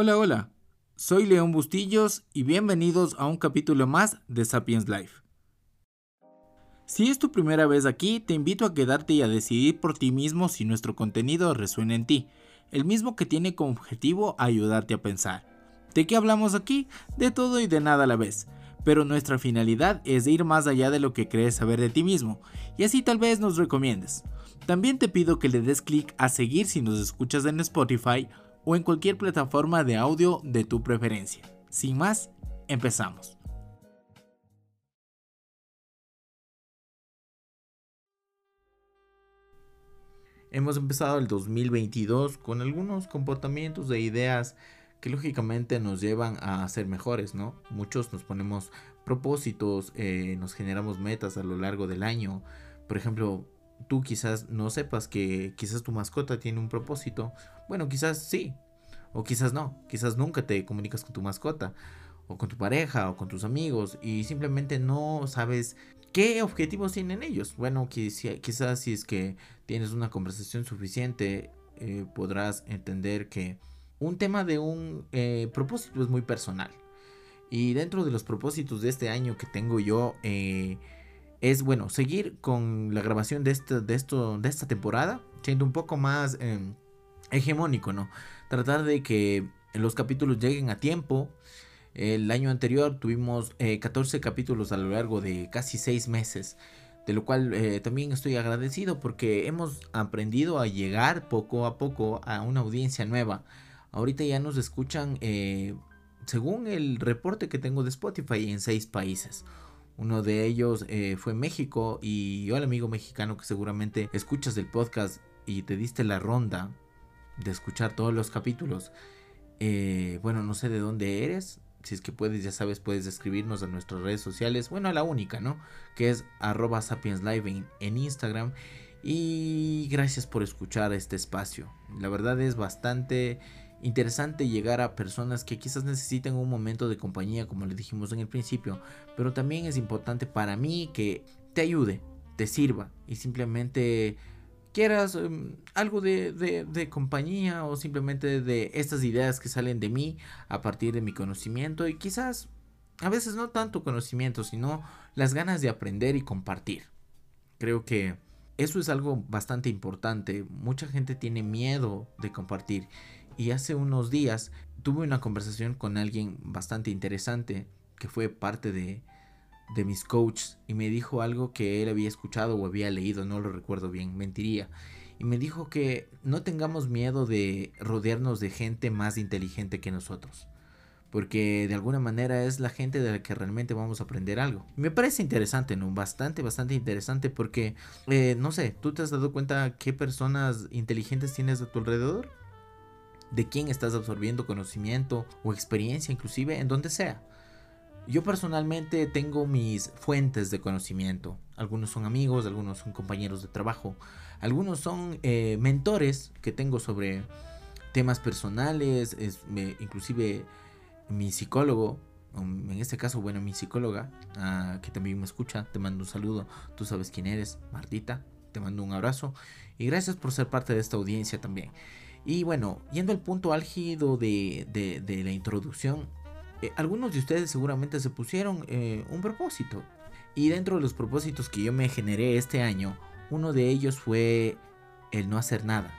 Hola, hola. Soy León Bustillos y bienvenidos a un capítulo más de Sapiens Life. Si es tu primera vez aquí, te invito a quedarte y a decidir por ti mismo si nuestro contenido resuena en ti, el mismo que tiene como objetivo ayudarte a pensar. ¿De qué hablamos aquí? De todo y de nada a la vez pero nuestra finalidad es ir más allá de lo que crees saber de ti mismo, y así tal vez nos recomiendes. También te pido que le des clic a seguir si nos escuchas en Spotify o en cualquier plataforma de audio de tu preferencia. Sin más, empezamos. Hemos empezado el 2022 con algunos comportamientos e ideas que lógicamente nos llevan a ser mejores, ¿no? Muchos nos ponemos propósitos, eh, nos generamos metas a lo largo del año. Por ejemplo, tú quizás no sepas que quizás tu mascota tiene un propósito. Bueno, quizás sí, o quizás no. Quizás nunca te comunicas con tu mascota, o con tu pareja, o con tus amigos, y simplemente no sabes qué objetivos tienen ellos. Bueno, quizás si es que tienes una conversación suficiente, eh, podrás entender que un tema de un eh, propósito es muy personal. Y dentro de los propósitos de este año que tengo yo, eh, es bueno, seguir con la grabación de, este, de, esto, de esta temporada, siendo un poco más em, hegemónico, ¿no? Tratar de que los capítulos lleguen a tiempo. El año anterior tuvimos 14 eh, capítulos a lo largo de casi 6 meses, de lo cual también estoy agradecido porque hemos aprendido a llegar poco a poco a una audiencia nueva Ahorita ya nos escuchan, eh, según el reporte que tengo de Spotify, en seis países. Uno de ellos eh, fue México y yo al amigo mexicano que seguramente escuchas el podcast y te diste la ronda de escuchar todos los capítulos. Eh, bueno, no sé de dónde eres. Si es que puedes, ya sabes, puedes escribirnos a nuestras redes sociales. Bueno, a la única, ¿no? Que es arroba sapienslive en Instagram. Y gracias por escuchar este espacio. La verdad es bastante interesante llegar a personas que quizás necesiten un momento de compañía, como le dijimos en el principio, pero también es importante para mí que te ayude, te sirva y simplemente quieras em, algo de, de, compañía o simplemente de estas ideas que salen de mí a partir de mi conocimiento y quizás a veces no tanto conocimiento, sino las ganas de aprender y compartir. Creo que eso es algo bastante importante. Mucha gente tiene miedo de compartir y hace unos días tuve una conversación con alguien bastante interesante que fue parte de, de mis coaches y me dijo algo que él había escuchado o había leído, no lo recuerdo bien, mentiría. Y me dijo que no tengamos miedo de rodearnos de gente más inteligente que nosotros. Porque de alguna manera es la gente de la que realmente vamos a aprender algo. Me parece interesante, ¿no? Bastante, bastante interesante porque, eh, no sé, ¿tú te has dado cuenta qué personas inteligentes tienes a tu alrededor? De quién estás absorbiendo conocimiento o experiencia, inclusive en donde sea. Yo personalmente tengo mis fuentes de conocimiento. Algunos son amigos, algunos son compañeros de trabajo, algunos son eh, mentores que tengo sobre temas personales, es, inclusive mi psicólogo, en este caso, bueno, mi psicóloga, ah, que también me escucha, te mando un saludo, tú sabes quién eres, Martita, te mando un abrazo y gracias por ser parte de esta audiencia también. Y bueno, yendo al punto álgido de, la introducción, eh, algunos de ustedes seguramente se pusieron eh, un propósito. Y dentro de los propósitos que yo me generé este año, uno de ellos fue el no hacer nada.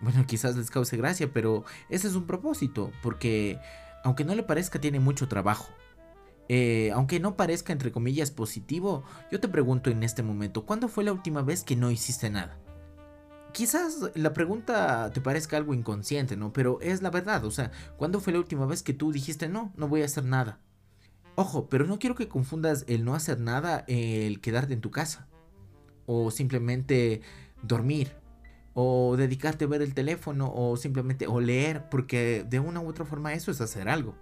Bueno, quizás les cause gracia, pero ese es un propósito, porque aunque no le parezca, tiene mucho trabajo. Eh, aunque no parezca, entre comillas, positivo, yo te pregunto en este momento, ¿cuándo fue la última vez que no hiciste nada? Quizás la pregunta te parezca algo inconsciente, ¿no? Pero es la verdad, o sea, ¿cuándo fue la última vez que tú dijiste no, no voy a hacer nada? Ojo, pero no quiero que confundas el no hacer nada, el quedarte en tu casa. O simplemente dormir. O dedicarte a ver el teléfono. O simplemente o leer. Porque de una u otra forma eso es hacer algo.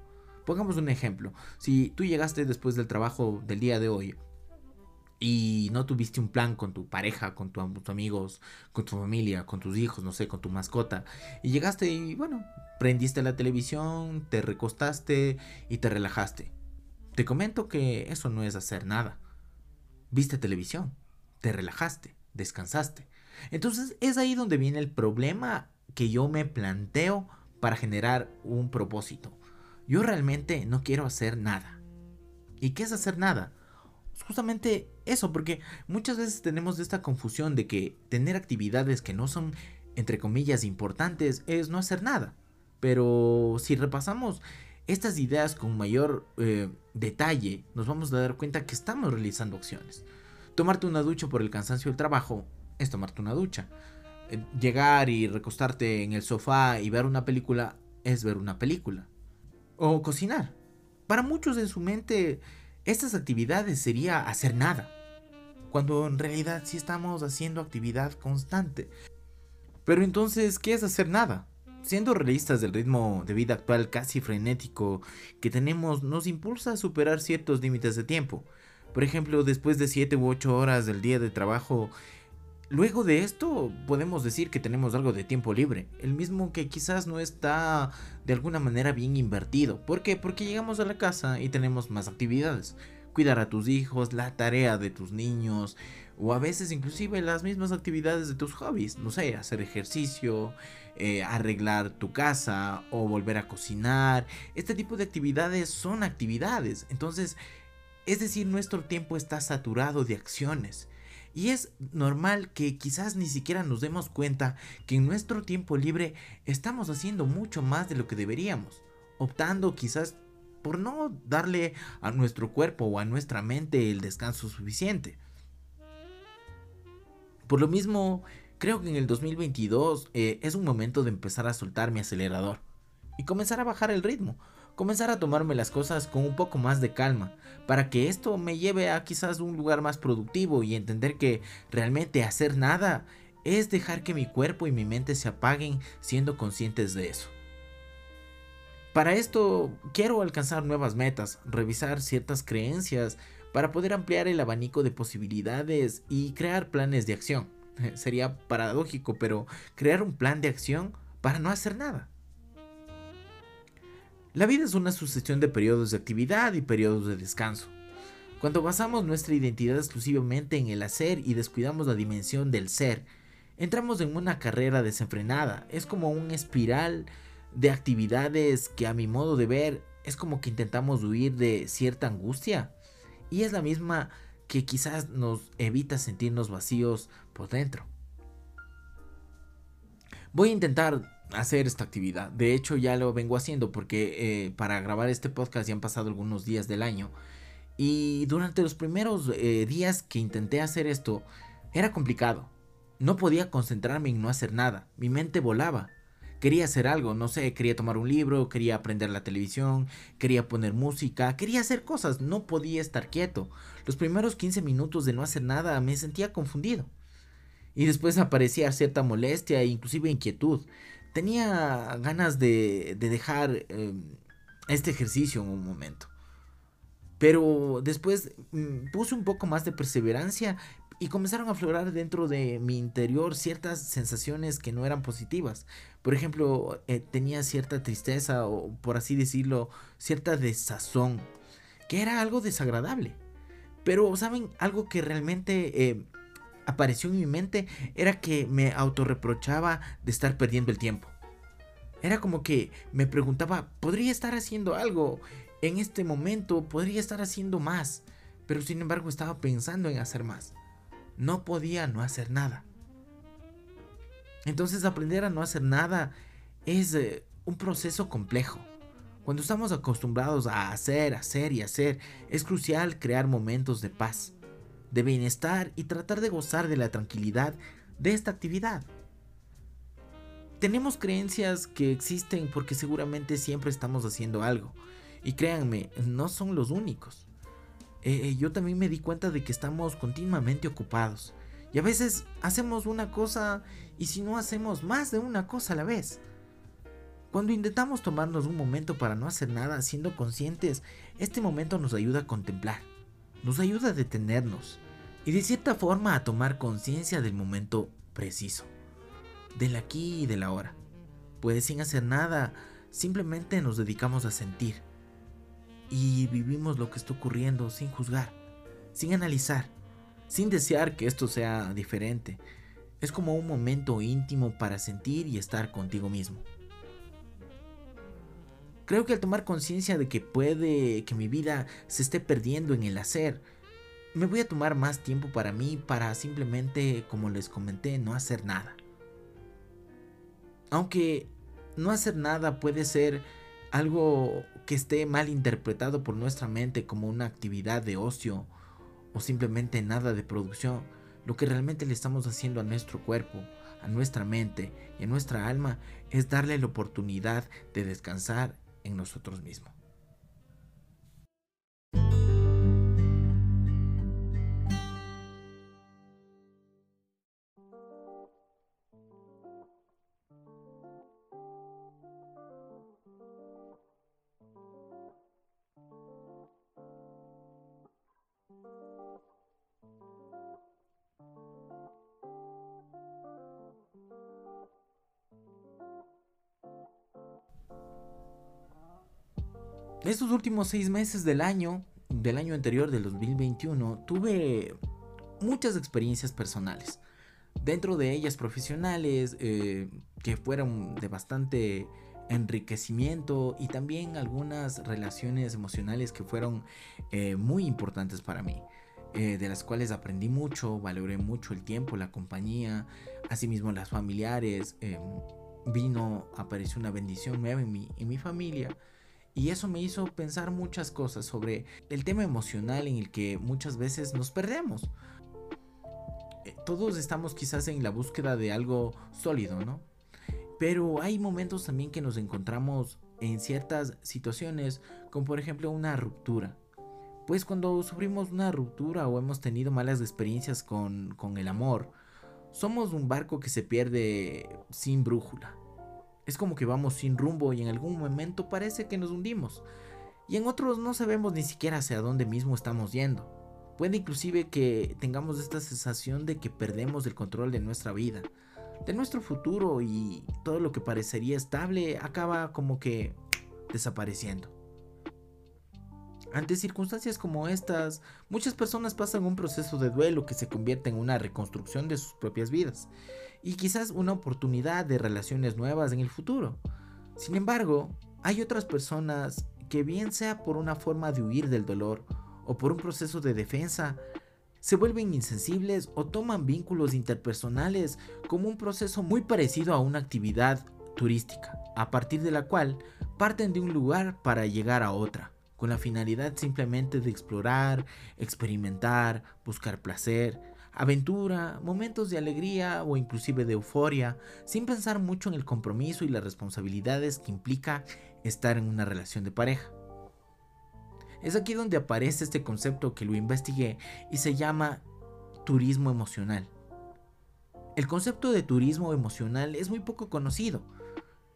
Pongamos un ejemplo. Si tú llegaste después del trabajo del día de hoy y no tuviste un plan con tu pareja, con tus amigos, con tu familia, con tus hijos, no sé, con tu mascota, y llegaste y bueno, prendiste la televisión, te recostaste y te relajaste. Te comento que eso no es hacer nada. Viste televisión, te relajaste, descansaste. Entonces es ahí donde viene el problema que yo me planteo para generar un propósito. Yo realmente no quiero hacer nada. ¿Y qué es hacer nada? Justamente eso, porque muchas veces tenemos esta confusión de que tener actividades que no son, entre comillas, importantes es no hacer nada. Pero si repasamos estas ideas con mayor eh, detalle, nos vamos a dar cuenta que estamos realizando acciones. Tomarte una ducha por el cansancio del trabajo es tomarte una ducha. Eh, llegar y recostarte en el sofá y ver una película es ver una película. O cocinar. Para muchos en su mente estas actividades sería hacer nada. Cuando en realidad sí estamos haciendo actividad constante. Pero entonces, ¿qué es hacer nada? Siendo realistas del ritmo de vida actual casi frenético que tenemos, nos impulsa a superar ciertos límites de tiempo. Por ejemplo, después de 7 u 8 horas del día de trabajo, Luego de esto podemos decir que tenemos algo de tiempo libre, el mismo que quizás no está de alguna manera bien invertido. ¿Por qué? Porque llegamos a la casa y tenemos más actividades. Cuidar a tus hijos, la tarea de tus niños o a veces inclusive las mismas actividades de tus hobbies. No sé, hacer ejercicio, eh, arreglar tu casa o volver a cocinar. Este tipo de actividades son actividades. Entonces, es decir, nuestro tiempo está saturado de acciones. Y es normal que quizás ni siquiera nos demos cuenta que en nuestro tiempo libre estamos haciendo mucho más de lo que deberíamos, optando quizás por no darle a nuestro cuerpo o a nuestra mente el descanso suficiente. Por lo mismo, creo que en el 2022 eh, es un momento de empezar a soltar mi acelerador y comenzar a bajar el ritmo, comenzar a tomarme las cosas con un poco más de calma, para que esto me lleve a quizás un lugar más productivo y entender que realmente hacer nada es dejar que mi cuerpo y mi mente se apaguen siendo conscientes de eso. Para esto quiero alcanzar nuevas metas, revisar ciertas creencias para poder ampliar el abanico de posibilidades y crear planes de acción. Sería paradójico, pero crear un plan de acción para no hacer nada. La vida es una sucesión de periodos de actividad y periodos de descanso. Cuando basamos nuestra identidad exclusivamente en el hacer y descuidamos la dimensión del ser, entramos en una carrera desenfrenada. Es como un espiral de actividades que a mi modo de ver es como que intentamos huir de cierta angustia. Y es la misma que quizás nos evita sentirnos vacíos por dentro. Voy a intentar hacer esta actividad. De hecho, ya lo vengo haciendo porque eh, para grabar este podcast ya han pasado algunos días del año. Y durante los primeros eh, días que intenté hacer esto, era complicado. No podía concentrarme en no hacer nada. Mi mente volaba. Quería hacer algo, no sé, quería tomar un libro, quería aprender la televisión, quería poner música, quería hacer cosas, no podía estar quieto. Los primeros 15 minutos de no hacer nada me sentía confundido. Y después aparecía cierta molestia e inclusive inquietud tenía ganas de, dejar em, este ejercicio en un momento. Pero después mm, puse un poco más de perseverancia y comenzaron a aflorar dentro de mi interior ciertas sensaciones que no eran positivas. Por ejemplo, eh, tenía cierta tristeza o por así decirlo, cierta desazón, que era algo desagradable. Pero, ¿saben? Algo que realmente eh, apareció en mi mente era que me autorreprochaba de estar perdiendo el tiempo. Era como que me preguntaba, ¿podría estar haciendo algo en este momento? ¿Podría estar haciendo más? Pero sin embargo estaba pensando en hacer más. No podía no hacer nada. Entonces aprender a no hacer nada es eh, un proceso complejo. Cuando estamos acostumbrados a hacer, hacer y hacer, es crucial crear momentos de paz de bienestar y tratar de gozar de la tranquilidad de esta actividad. Tenemos creencias que existen porque seguramente siempre estamos haciendo algo. Y créanme, no son los únicos. Eh, eh, yo también me di cuenta de que estamos continuamente ocupados. Y a veces hacemos una cosa y si no hacemos más de una cosa a la vez. Cuando intentamos tomarnos un momento para no hacer nada siendo conscientes, este momento nos ayuda a contemplar, nos ayuda a detenernos, y de cierta forma a tomar conciencia del momento preciso, del aquí y del ahora. Pues sin hacer nada, simplemente nos dedicamos a sentir y vivimos lo que está ocurriendo sin juzgar, sin analizar, sin desear que esto sea diferente. Es como un momento íntimo para sentir y estar contigo mismo. Creo que al tomar conciencia de que puede que mi vida se esté perdiendo en el hacer, me voy a tomar más tiempo para mí para simplemente, como les comenté, no hacer nada. Aunque no hacer nada puede ser algo que esté mal interpretado por nuestra mente como una actividad de ocio o simplemente nada de producción, lo que realmente le estamos haciendo a nuestro cuerpo, a nuestra mente y a nuestra alma es darle la oportunidad de descansar en nosotros mismos. Estos últimos seis meses del año, del año anterior, del 2021, tuve muchas experiencias personales. Dentro de ellas profesionales, eh, que fueron de bastante enriquecimiento y también algunas relaciones emocionales que fueron eh, muy importantes para mí. Eh, de las cuales aprendí mucho, valoré mucho el tiempo, la compañía, asimismo las familiares. vino, apareció una bendición nueva en mi, en mi familia y eso me hizo pensar muchas cosas sobre el tema emocional en el que muchas veces nos perdemos. Eh, todos estamos quizás en la búsqueda de algo sólido, ¿no? Pero hay momentos también que nos encontramos en ciertas situaciones, como por ejemplo una ruptura. Pues cuando sufrimos una ruptura o hemos tenido malas experiencias con, con el amor, somos un barco que se pierde sin brújula. Es como que vamos sin rumbo y en algún momento parece que nos hundimos. Y en otros no sabemos ni siquiera hacia dónde mismo estamos yendo. Puede inclusive que tengamos esta sensación de que perdemos el control de nuestra vida, de nuestro futuro y todo lo que parecería estable acaba como que desapareciendo. Ante circunstancias como estas, muchas personas pasan un proceso de duelo que se convierte en una reconstrucción de sus propias vidas y quizás una oportunidad de relaciones nuevas en el futuro. Sin embargo, hay otras personas que bien sea por una forma de huir del dolor o por un proceso de defensa, se vuelven insensibles o toman vínculos interpersonales como un proceso muy parecido a una actividad turística, a partir de la cual parten de un lugar para llegar a otra, con la finalidad simplemente de explorar, experimentar, buscar placer, aventura, momentos de alegría o inclusive de euforia, sin pensar mucho en el compromiso y las responsabilidades que implica estar en una relación de pareja. Es aquí donde aparece este concepto que lo investigué y se llama turismo emocional. El concepto de turismo emocional es muy poco conocido.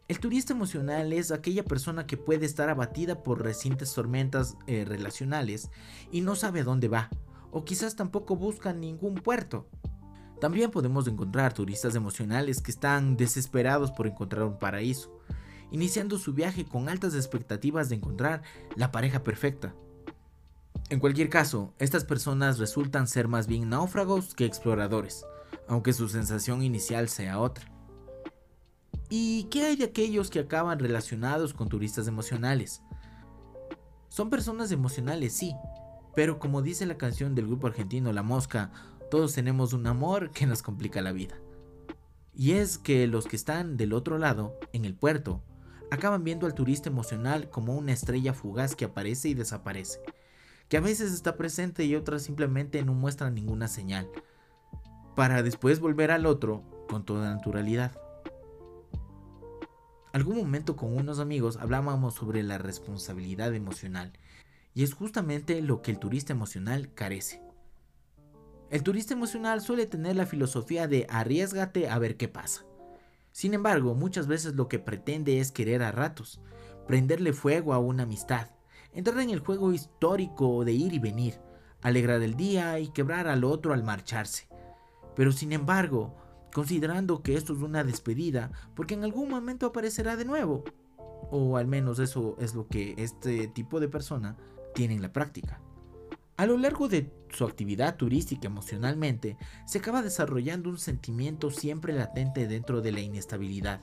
El turista emocional es aquella persona que puede estar abatida por recientes tormentas eh, relacionales y no sabe dónde va, o quizás tampoco buscan ningún puerto. También podemos encontrar turistas emocionales que están desesperados por encontrar un paraíso, iniciando su viaje con altas expectativas de encontrar la pareja perfecta. En cualquier caso, estas personas resultan ser más bien náufragos que exploradores, aunque su sensación inicial sea otra. ¿Y qué hay de aquellos que acaban relacionados con turistas emocionales? Son personas emocionales, sí, pero como dice la canción del grupo argentino La Mosca, todos tenemos un amor que nos complica la vida. Y es que los que están del otro lado, en el puerto, acaban viendo al turista emocional como una estrella fugaz que aparece y desaparece, que a veces está presente y otras simplemente no muestran ninguna señal, para después volver al otro con toda naturalidad. Algún momento con unos amigos hablábamos sobre la responsabilidad emocional y es justamente lo que el turista emocional carece. El turista emocional suele tener la filosofía de arriesgate a ver qué pasa. Sin embargo, muchas veces lo que pretende es querer a ratos, prenderle fuego a una amistad, entrar en el juego histórico de ir y venir, alegrar el día y quebrar al otro al marcharse. Pero sin embargo, considerando que esto es una despedida, porque en algún momento aparecerá de nuevo, o al menos eso es lo que este tipo de persona tienen la práctica. A lo largo de su actividad turística emocionalmente, se acaba desarrollando un sentimiento siempre latente dentro de la inestabilidad,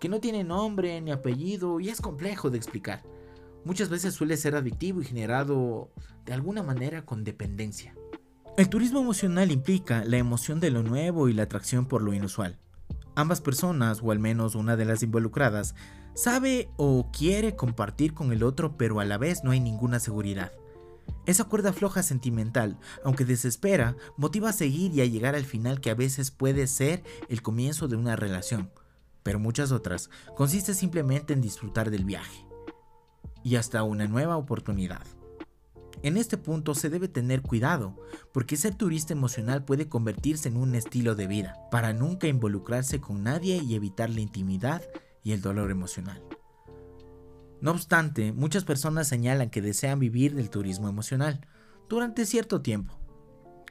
que no tiene nombre ni apellido y es complejo de explicar. Muchas veces suele ser adictivo y generado de alguna manera con dependencia. El turismo emocional implica la emoción de lo nuevo y la atracción por lo inusual. Ambas personas, o al menos una de las involucradas, sabe o quiere compartir con el otro, pero a la vez no hay ninguna seguridad. Esa cuerda floja sentimental, aunque desespera, motiva a seguir y a llegar al final que a veces puede ser el comienzo de una relación, pero muchas otras consiste simplemente en disfrutar del viaje y hasta una nueva oportunidad. En este punto se debe tener cuidado, porque ser turista emocional puede convertirse en un estilo de vida, para nunca involucrarse con nadie y evitar la intimidad y el dolor emocional. No obstante, muchas personas señalan que desean vivir del turismo emocional durante cierto tiempo,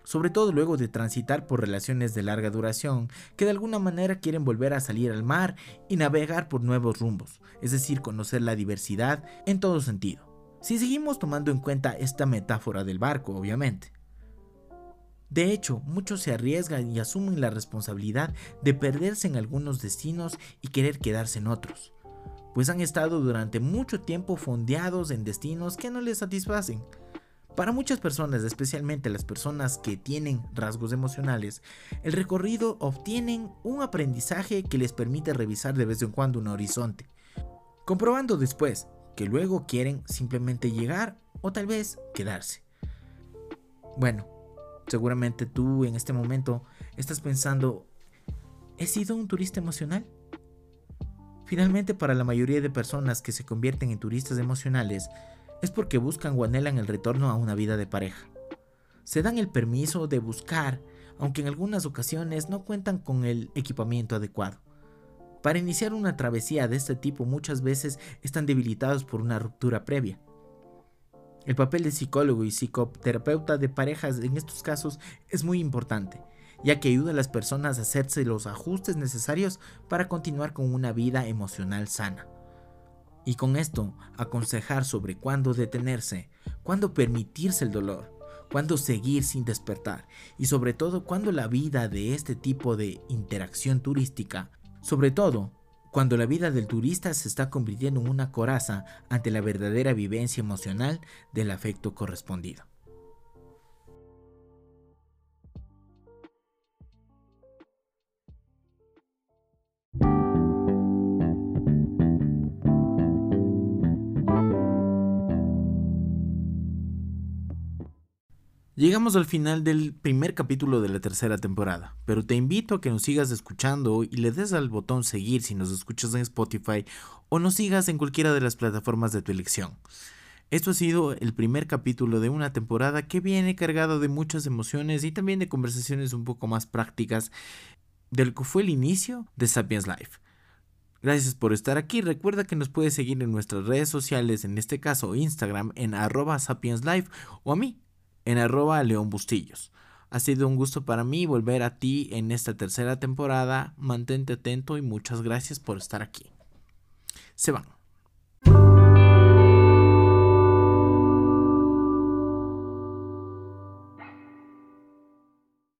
sobre todo luego de transitar por relaciones de larga duración que de alguna manera quieren volver a salir al mar y navegar por nuevos rumbos, es decir, conocer la diversidad en todo sentido. Si seguimos tomando en cuenta esta metáfora del barco, obviamente. De hecho, muchos se arriesgan y asumen la responsabilidad de perderse en algunos destinos y querer quedarse en otros pues han estado durante mucho tiempo fondeados en destinos que no les satisfacen. Para muchas personas, especialmente las personas que tienen rasgos emocionales, el recorrido obtienen un aprendizaje que les permite revisar de vez en cuando un horizonte, comprobando después que luego quieren simplemente llegar o tal vez quedarse. Bueno, seguramente tú en este momento estás pensando, ¿he sido un turista emocional? Finalmente, para la mayoría de personas que se convierten en turistas emocionales, es porque buscan o anhelan el retorno a una vida de pareja. Se dan el permiso de buscar, aunque en algunas ocasiones no cuentan con el equipamiento adecuado. Para iniciar una travesía de este tipo muchas veces están debilitados por una ruptura previa. El papel de psicólogo y psicoterapeuta de parejas en estos casos es muy importante, ya que ayuda a las personas a hacerse los ajustes necesarios para continuar con una vida emocional sana. Y con esto, aconsejar sobre cuándo detenerse, cuándo permitirse el dolor, cuándo seguir sin despertar y sobre todo cuándo la vida de este tipo de interacción turística, sobre todo cuando la vida del turista se está convirtiendo en una coraza ante la verdadera vivencia emocional del afecto correspondido. Llegamos al final del primer capítulo de la tercera temporada, pero te invito a que nos sigas escuchando y le des al botón seguir si nos escuchas en Spotify o nos sigas en cualquiera de las plataformas de tu elección. Esto ha sido el primer capítulo de una temporada que viene cargado de muchas emociones y también de conversaciones un poco más prácticas del que fue el inicio de Sapiens Life. Gracias por estar aquí. Recuerda que nos puedes seguir en nuestras redes sociales, en este caso Instagram, en arroba sapienslife o a mí, en arroba León Bustillos. Ha sido un gusto para mí volver a ti en esta tercera temporada. Mantente atento y muchas gracias por estar aquí. Se van.